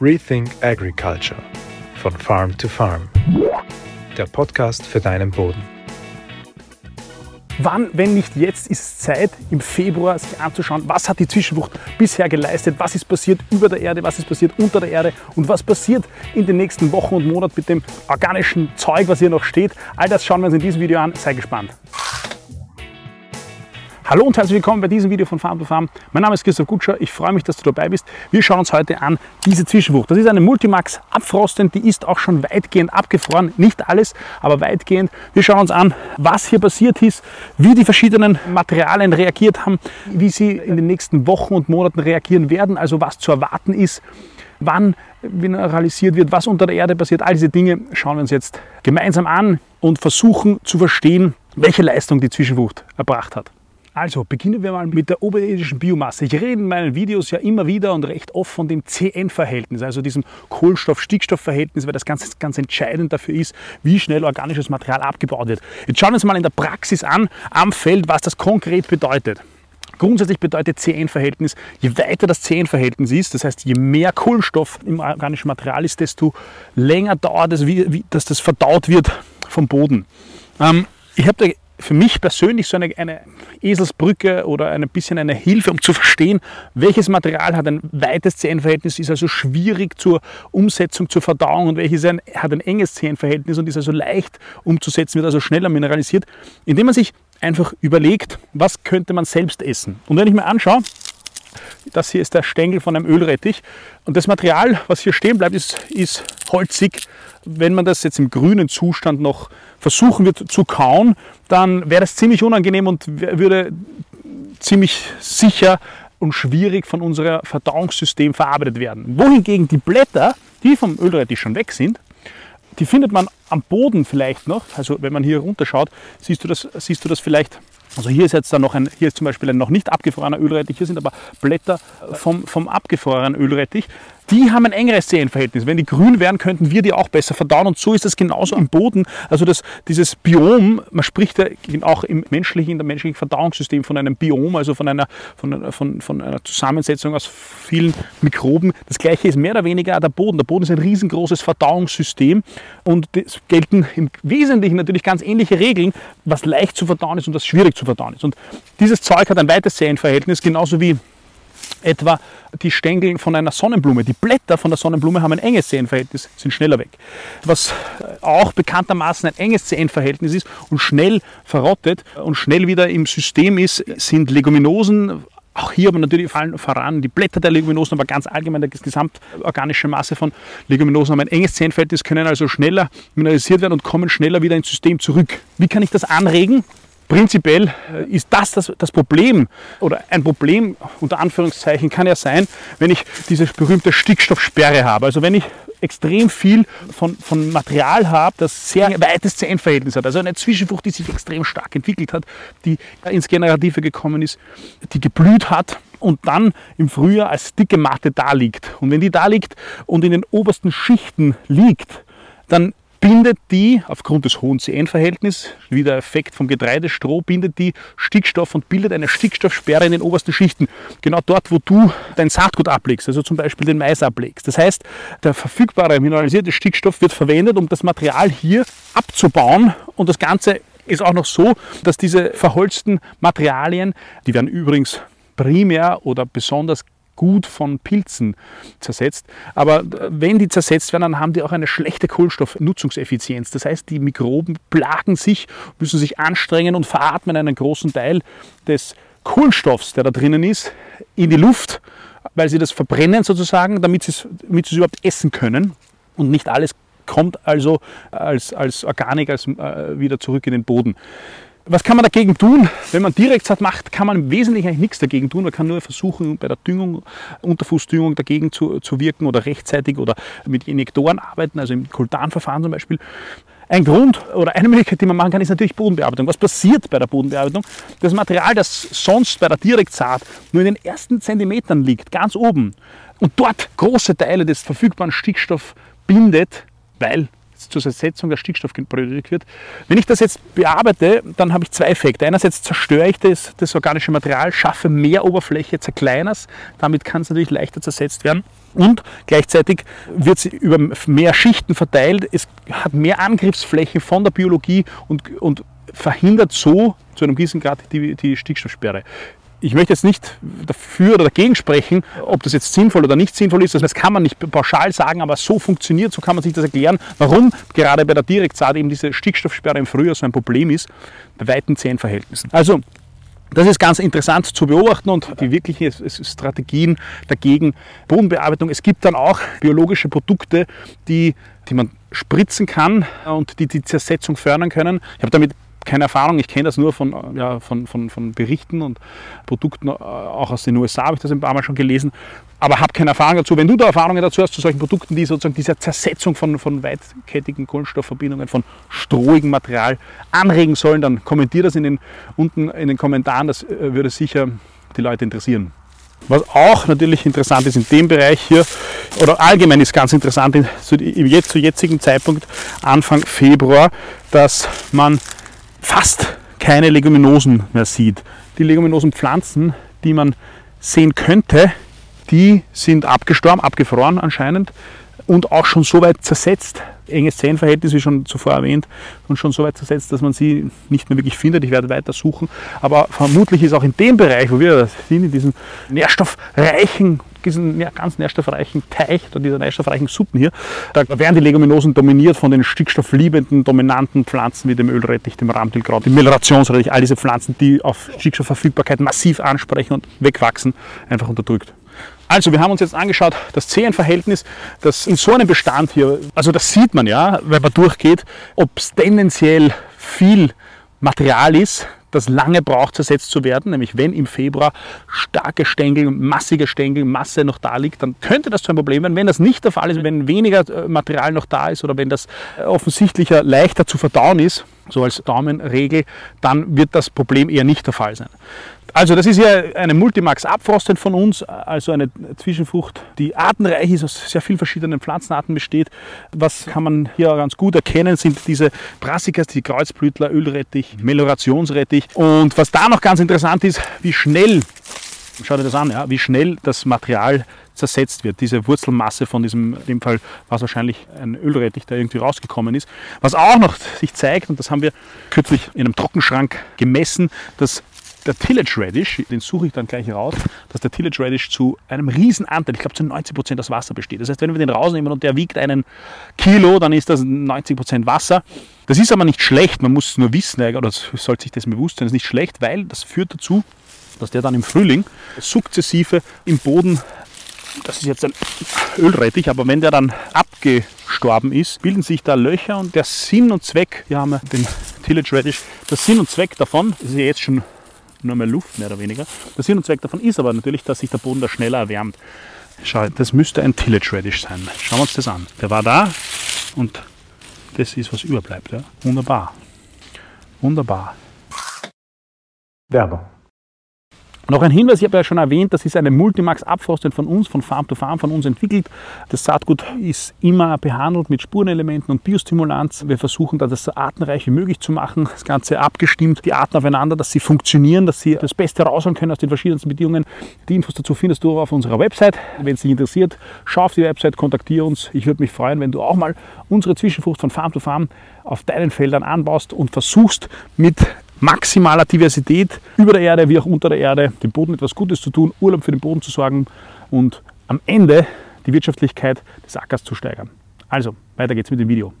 Rethink Agriculture von Farm to Farm. Der Podcast für deinen Boden. Wann, wenn nicht jetzt, ist Zeit, im Februar sich anzuschauen, was hat die Zwischenwucht bisher geleistet, was ist passiert über der Erde, was ist passiert unter der Erde und was passiert in den nächsten Wochen und Monaten mit dem organischen Zeug, was hier noch steht. All das schauen wir uns in diesem Video an. Sei gespannt. Hallo und herzlich willkommen bei diesem Video von Farm to Farm. Mein Name ist Christoph Gutscher, ich freue mich, dass du dabei bist. Wir schauen uns heute an diese Zwischenwucht. Das ist eine Multimax abfrostend, die ist auch schon weitgehend abgefroren. Nicht alles, aber weitgehend. Wir schauen uns an, was hier passiert ist, wie die verschiedenen Materialien reagiert haben, wie sie in den nächsten Wochen und Monaten reagieren werden, also was zu erwarten ist wann mineralisiert wird, was unter der Erde passiert. All diese Dinge schauen wir uns jetzt gemeinsam an und versuchen zu verstehen, welche Leistung die Zwischenwucht erbracht hat. Also beginnen wir mal mit der oberirdischen Biomasse. Ich rede in meinen Videos ja immer wieder und recht oft von dem CN-Verhältnis, also diesem Kohlenstoff-Stickstoff-Verhältnis, weil das ganz, ganz entscheidend dafür ist, wie schnell organisches Material abgebaut wird. Jetzt schauen wir uns mal in der Praxis an, am Feld, was das konkret bedeutet. Grundsätzlich bedeutet CN-Verhältnis, je weiter das CN-Verhältnis ist, das heißt, je mehr Kohlenstoff im organischen Material ist, desto länger dauert es, wie, wie, dass das verdaut wird vom Boden. Ähm, ich habe da für mich persönlich so eine, eine Eselsbrücke oder ein bisschen eine Hilfe, um zu verstehen, welches Material hat ein weites CN-Verhältnis, ist also schwierig zur Umsetzung, zur Verdauung und welches ein, hat ein enges CN-Verhältnis und ist also leicht umzusetzen, wird also schneller mineralisiert, indem man sich einfach überlegt, was könnte man selbst essen. Und wenn ich mir anschaue, das hier ist der Stängel von einem Ölrettich. Und das Material, was hier stehen bleibt, ist, ist holzig. Wenn man das jetzt im grünen Zustand noch versuchen wird zu kauen, dann wäre das ziemlich unangenehm und würde ziemlich sicher und schwierig von unserem Verdauungssystem verarbeitet werden. Wohingegen die Blätter, die vom Ölrettich schon weg sind, die findet man am Boden vielleicht noch. Also wenn man hier runterschaut, siehst du das, siehst du das vielleicht also hier ist jetzt dann noch ein, hier ist zum Beispiel ein noch nicht abgefrorener Ölrettich, hier sind aber Blätter vom, vom abgefrorenen Ölrettich die haben ein engeres Sehenverhältnis. Wenn die grün wären, könnten wir die auch besser verdauen. Und so ist es genauso im Boden. Also das, dieses Biom, man spricht ja auch im menschlichen, in der menschlichen Verdauungssystem von einem Biom, also von einer, von, von, von einer Zusammensetzung aus vielen Mikroben. Das gleiche ist mehr oder weniger der Boden. Der Boden ist ein riesengroßes Verdauungssystem und es gelten im Wesentlichen natürlich ganz ähnliche Regeln, was leicht zu verdauen ist und was schwierig zu verdauen ist. Und dieses Zeug hat ein weites Sehenverhältnis, genauso wie etwa die Stängel von einer Sonnenblume. Die Blätter von der Sonnenblume haben ein enges Sehenverhältnis, sind schneller weg. Was auch bekanntermaßen ein enges Sehenverhältnis ist und schnell verrottet und schnell wieder im System ist, sind Leguminosen, auch hier aber natürlich fallen voran die Blätter der Leguminosen, aber ganz allgemein die gesamtorganische Masse von Leguminosen haben ein enges Zehenverhältnis, können also schneller mineralisiert werden und kommen schneller wieder ins System zurück. Wie kann ich das anregen? Prinzipiell äh, ist das, das das Problem oder ein Problem unter Anführungszeichen kann ja sein, wenn ich diese berühmte Stickstoffsperre habe. Also wenn ich extrem viel von, von Material habe, das sehr weites CN-Verhältnis hat. Also eine Zwischenfrucht, die sich extrem stark entwickelt hat, die ins Generative gekommen ist, die geblüht hat und dann im Frühjahr als dicke Matte da liegt. Und wenn die da liegt und in den obersten Schichten liegt, dann bindet die, aufgrund des hohen CN-Verhältnisses, wie der Effekt vom Getreidestroh, bindet die Stickstoff und bildet eine Stickstoffsperre in den obersten Schichten. Genau dort, wo du dein Saatgut ablegst, also zum Beispiel den Mais ablegst. Das heißt, der verfügbare mineralisierte Stickstoff wird verwendet, um das Material hier abzubauen und das Ganze ist auch noch so, dass diese verholzten Materialien, die werden übrigens primär oder besonders gut von Pilzen zersetzt. Aber wenn die zersetzt werden, dann haben die auch eine schlechte Kohlenstoffnutzungseffizienz. Das heißt, die Mikroben plagen sich, müssen sich anstrengen und veratmen einen großen Teil des Kohlenstoffs, der da drinnen ist, in die Luft, weil sie das verbrennen sozusagen, damit sie es, damit sie es überhaupt essen können. Und nicht alles kommt also als, als Organik als, äh, wieder zurück in den Boden. Was kann man dagegen tun? Wenn man Direktsaat macht, kann man im Wesentlichen eigentlich nichts dagegen tun. Man kann nur versuchen, bei der Düngung, Unterfußdüngung dagegen zu, zu wirken oder rechtzeitig oder mit Injektoren arbeiten, also im Kultanverfahren zum Beispiel. Ein Grund oder eine Möglichkeit, die man machen kann, ist natürlich Bodenbearbeitung. Was passiert bei der Bodenbearbeitung? Das Material, das sonst bei der Direktsaat nur in den ersten Zentimetern liegt, ganz oben, und dort große Teile des verfügbaren Stickstoffs bindet, weil zur Zersetzung der Stickstoff benötigt wird. Wenn ich das jetzt bearbeite, dann habe ich zwei Effekte. Einerseits zerstöre ich das, das organische Material, schaffe mehr Oberfläche, zerkleinere es. Damit kann es natürlich leichter zersetzt werden. Und gleichzeitig wird sie über mehr Schichten verteilt. Es hat mehr Angriffsfläche von der Biologie und, und verhindert so zu einem gewissen Grad die, die Stickstoffsperre ich möchte jetzt nicht dafür oder dagegen sprechen, ob das jetzt sinnvoll oder nicht sinnvoll ist. Das kann man nicht pauschal sagen, aber so funktioniert, so kann man sich das erklären, warum gerade bei der Direktsaat eben diese Stickstoffsperre im Frühjahr so ein Problem ist, bei weiten Zehenverhältnissen. Also das ist ganz interessant zu beobachten und die wirklichen Strategien dagegen Bodenbearbeitung. Es gibt dann auch biologische Produkte, die, die man spritzen kann und die die Zersetzung fördern können. Ich habe damit keine Erfahrung, ich kenne das nur von, ja, von, von, von Berichten und Produkten, äh, auch aus den USA habe ich das ein paar Mal schon gelesen, aber habe keine Erfahrung dazu. Wenn du da Erfahrungen dazu hast, zu solchen Produkten, die sozusagen diese Zersetzung von, von weitkettigen Kohlenstoffverbindungen, von strohigem Material anregen sollen, dann kommentier das in den, unten in den Kommentaren, das äh, würde sicher die Leute interessieren. Was auch natürlich interessant ist in dem Bereich hier, oder allgemein ist ganz interessant, zu, jetzt, zu jetzigen Zeitpunkt, Anfang Februar, dass man fast keine Leguminosen mehr sieht. Die leguminosen Pflanzen, die man sehen könnte, die sind abgestorben, abgefroren anscheinend und auch schon so weit zersetzt, enges Zellenverhältnis, wie schon zuvor erwähnt, und schon so weit zersetzt, dass man sie nicht mehr wirklich findet. Ich werde weiter suchen. Aber vermutlich ist auch in dem Bereich, wo wir sind, in diesem nährstoffreichen, diesen ganz nährstoffreichen Teich dieser nährstoffreichen Suppen hier, da werden die Leguminosen dominiert von den stickstoffliebenden, dominanten Pflanzen wie dem Ölrettich, dem Ramtilkraut, dem Melorationsrettich, all diese Pflanzen, die auf Stickstoffverfügbarkeit massiv ansprechen und wegwachsen, einfach unterdrückt. Also, wir haben uns jetzt angeschaut, das Zehenverhältnis, das in so einem Bestand hier, also das sieht man ja, wenn man durchgeht, ob es tendenziell viel Material ist, das lange braucht, zersetzt zu werden. Nämlich wenn im Februar starke Stängel, massige Stängelmasse noch da liegt, dann könnte das zu einem Problem werden. Wenn das nicht der Fall ist, wenn weniger äh, Material noch da ist oder wenn das äh, offensichtlicher leichter zu verdauen ist, so als Daumenregel, dann wird das Problem eher nicht der Fall sein. Also das ist ja eine Multimax Abfrosten von uns, also eine Zwischenfrucht, die artenreich ist, aus sehr vielen verschiedenen Pflanzenarten besteht. Was kann man hier ganz gut erkennen, sind diese Brassicas, die Kreuzblütler, Ölrettich, Melorationsrettich. Und was da noch ganz interessant ist, wie schnell, schau dir das an, ja, wie schnell das Material zersetzt wird. Diese Wurzelmasse von diesem, in dem Fall war es wahrscheinlich ein Ölrettich, der irgendwie rausgekommen ist. Was auch noch sich zeigt, und das haben wir kürzlich in einem Trockenschrank gemessen, dass der Tillage Radish, den suche ich dann gleich raus, dass der Tillage Radish zu einem riesen Anteil, ich glaube zu 90 Prozent aus Wasser besteht. Das heißt, wenn wir den rausnehmen und der wiegt einen Kilo, dann ist das 90 Prozent Wasser. Das ist aber nicht schlecht, man muss nur wissen, oder sollte sich das bewusst sein, das ist nicht schlecht, weil das führt dazu, dass der dann im Frühling sukzessive im Boden, das ist jetzt ein Ölrettich, aber wenn der dann abgestorben ist, bilden sich da Löcher und der Sinn und Zweck, hier haben wir den Tillage Radish, der Sinn und Zweck davon, ist ja jetzt schon nur mehr Luft mehr oder weniger. Der Sinn und Zweck davon ist aber natürlich, dass sich der Boden da schneller erwärmt. Schau, das müsste ein Tillage Radish sein. Schauen wir uns das an. Der war da und das ist, was überbleibt. Ja? Wunderbar. Wunderbar. Werbung. Noch ein Hinweis, ich habe ja schon erwähnt, das ist eine Multimax Abfrostung von uns, von Farm to Farm, von uns entwickelt. Das Saatgut ist immer behandelt mit Spurenelementen und Biostimulanz. Wir versuchen da das so artenreich wie möglich zu machen, das Ganze abgestimmt, die Arten aufeinander, dass sie funktionieren, dass sie das Beste rausholen können aus den verschiedensten Bedingungen. Die Infos dazu findest du auf unserer Website. Wenn es dich interessiert, schau auf die Website, kontaktiere uns. Ich würde mich freuen, wenn du auch mal unsere Zwischenfrucht von Farm to Farm auf deinen Feldern anbaust und versuchst mit maximaler Diversität über der Erde wie auch unter der Erde, dem Boden etwas Gutes zu tun, Urlaub für den Boden zu sorgen und am Ende die Wirtschaftlichkeit des Ackers zu steigern. Also, weiter geht's mit dem Video.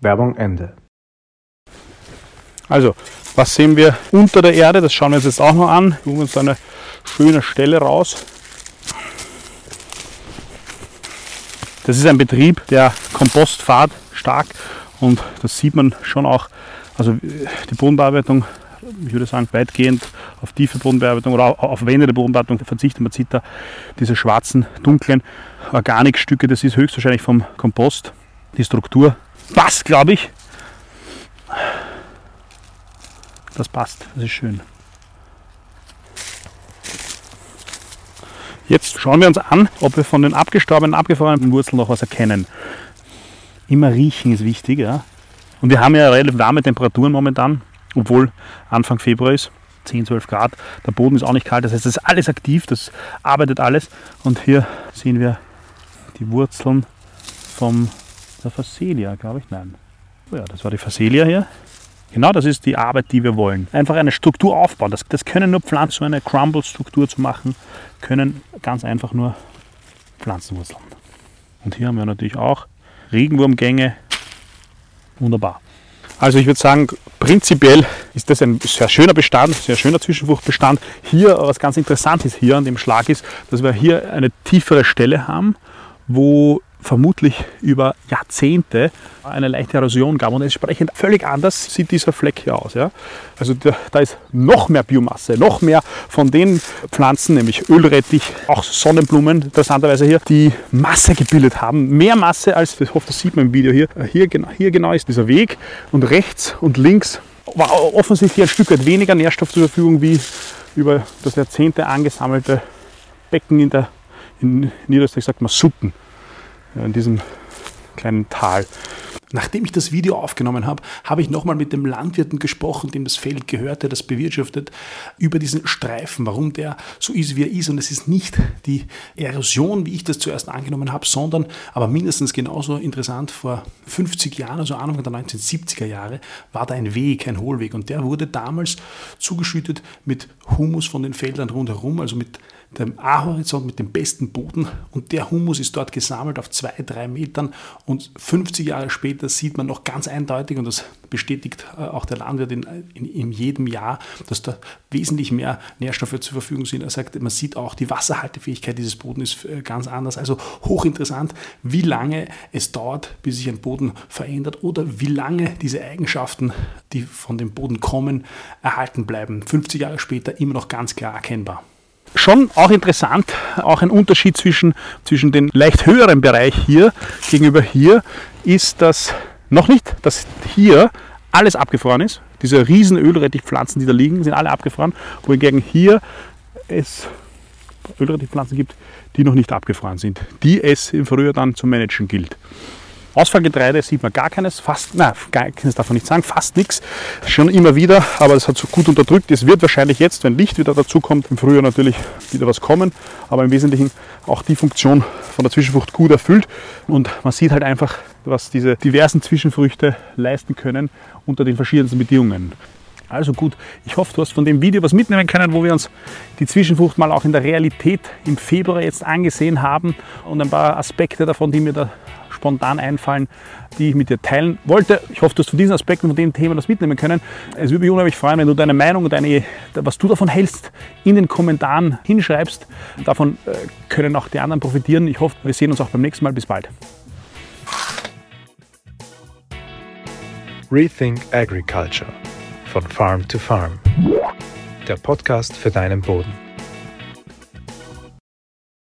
Werbung Ende. Also, was sehen wir unter der Erde? Das schauen wir uns jetzt auch noch an. Wir uns eine schöne Stelle raus. Das ist ein Betrieb, der Kompostfahrt stark und das sieht man schon auch also die Bodenbearbeitung, ich würde sagen, weitgehend auf tiefe Bodenbearbeitung oder auf wendende Bodenbearbeitung verzichtet. Man sieht da diese schwarzen, dunklen Organikstücke, das ist höchstwahrscheinlich vom Kompost. Die Struktur passt, glaube ich. Das passt, das ist schön. Jetzt schauen wir uns an, ob wir von den abgestorbenen, abgefrorenen Wurzeln noch was erkennen. Immer riechen ist wichtig. Ja. Und wir haben ja relativ warme Temperaturen momentan, obwohl Anfang Februar ist. 10, 12 Grad. Der Boden ist auch nicht kalt, das heißt, es ist alles aktiv, das arbeitet alles. Und hier sehen wir die Wurzeln vom der Phacelia, glaube ich. Nein. Oh ja, das war die Phacelia hier. Genau das ist die Arbeit, die wir wollen. Einfach eine Struktur aufbauen. Das, das können nur Pflanzen, so eine Crumble-Struktur zu machen, können ganz einfach nur Pflanzenwurzeln. Und hier haben wir natürlich auch Regenwurmgänge. Wunderbar. Also ich würde sagen, prinzipiell ist das ein sehr schöner Bestand, sehr schöner Zwischenfruchtbestand. Hier, was ganz interessant ist hier an dem Schlag ist, dass wir hier eine tiefere Stelle haben, wo vermutlich über Jahrzehnte eine leichte Erosion gab und entsprechend völlig anders sieht dieser Fleck hier aus. Ja? Also da, da, ist noch mehr Biomasse, noch mehr von den Pflanzen, nämlich Ölrettich, auch Sonnenblumen, interessanterweise hier, die Masse gebildet haben. Mehr Masse als, ich hoffe, das sieht man im Video hier. Hier, hier genau ist dieser Weg und rechts und links war offensichtlich ein Stück weit weniger Nährstoff zur Verfügung wie über das Jahrzehnte angesammelte Becken in der in Niederösterreich sagt man Suppen in diesem kleinen Tal. Nachdem ich das Video aufgenommen habe, habe ich nochmal mit dem Landwirten gesprochen, dem das Feld gehört, der das bewirtschaftet, über diesen Streifen, warum der so ist, wie er ist. Und es ist nicht die Erosion, wie ich das zuerst angenommen habe, sondern, aber mindestens genauso interessant, vor 50 Jahren, also Anfang der 1970er Jahre, war da ein Weg, ein Hohlweg. Und der wurde damals zugeschüttet mit Humus von den Feldern rundherum, also mit dem A-Horizont mit dem besten Boden und der Humus ist dort gesammelt auf zwei, drei Metern und 50 Jahre später sieht man noch ganz eindeutig und das bestätigt äh, auch der Landwirt in, in, in jedem Jahr, dass da wesentlich mehr Nährstoffe zur Verfügung sind. Er sagt, man sieht auch die Wasserhaltefähigkeit dieses Bodens ist äh, ganz anders. Also hochinteressant, wie lange es dauert, bis sich ein Boden verändert oder wie lange diese Eigenschaften, die von dem Boden kommen, erhalten bleiben. 50 Jahre später immer noch ganz klar erkennbar schon auch interessant, auch ein Unterschied zwischen, zwischen dem leicht höheren Bereich hier gegenüber hier ist, dass noch nicht, dass hier alles abgefroren ist. Diese riesen Ölrettichpflanzen, die da liegen, sind alle abgefroren, wohingegen hier es Ölrettichpflanzen gibt, die noch nicht abgefroren sind, die es im Frühjahr dann zu managen gilt. Ausfallgetreide sieht man gar keines, fast, nein, gar keines darf nicht sagen, fast nichts. Schon immer wieder, aber das hat so gut unterdrückt. Es wird wahrscheinlich jetzt, wenn Licht wieder dazu kommt, im Frühjahr natürlich wieder was kommen, aber im Wesentlichen auch die Funktion von der Zwischenfrucht gut erfüllt. Und man sieht halt einfach, was diese diversen Zwischenfrüchte leisten können unter den verschiedensten Bedingungen. Also gut, ich hoffe, du hast von dem Video was mitnehmen können, wo wir uns die Zwischenfrucht mal auch in der Realität im Februar jetzt angesehen haben und ein paar Aspekte davon, die mir da spontan einfallen, die ich mit dir teilen wollte. Ich hoffe, du hast von diesen Aspekten, von dem Thema das mitnehmen können. Es würde mich unheimlich freuen, wenn du deine Meinung und deine, was du davon hältst, in den Kommentaren hinschreibst. Davon äh, können auch die anderen profitieren. Ich hoffe, wir sehen uns auch beim nächsten Mal. Bis bald. Rethink Agriculture von Farm to Farm. Der Podcast für deinen Boden.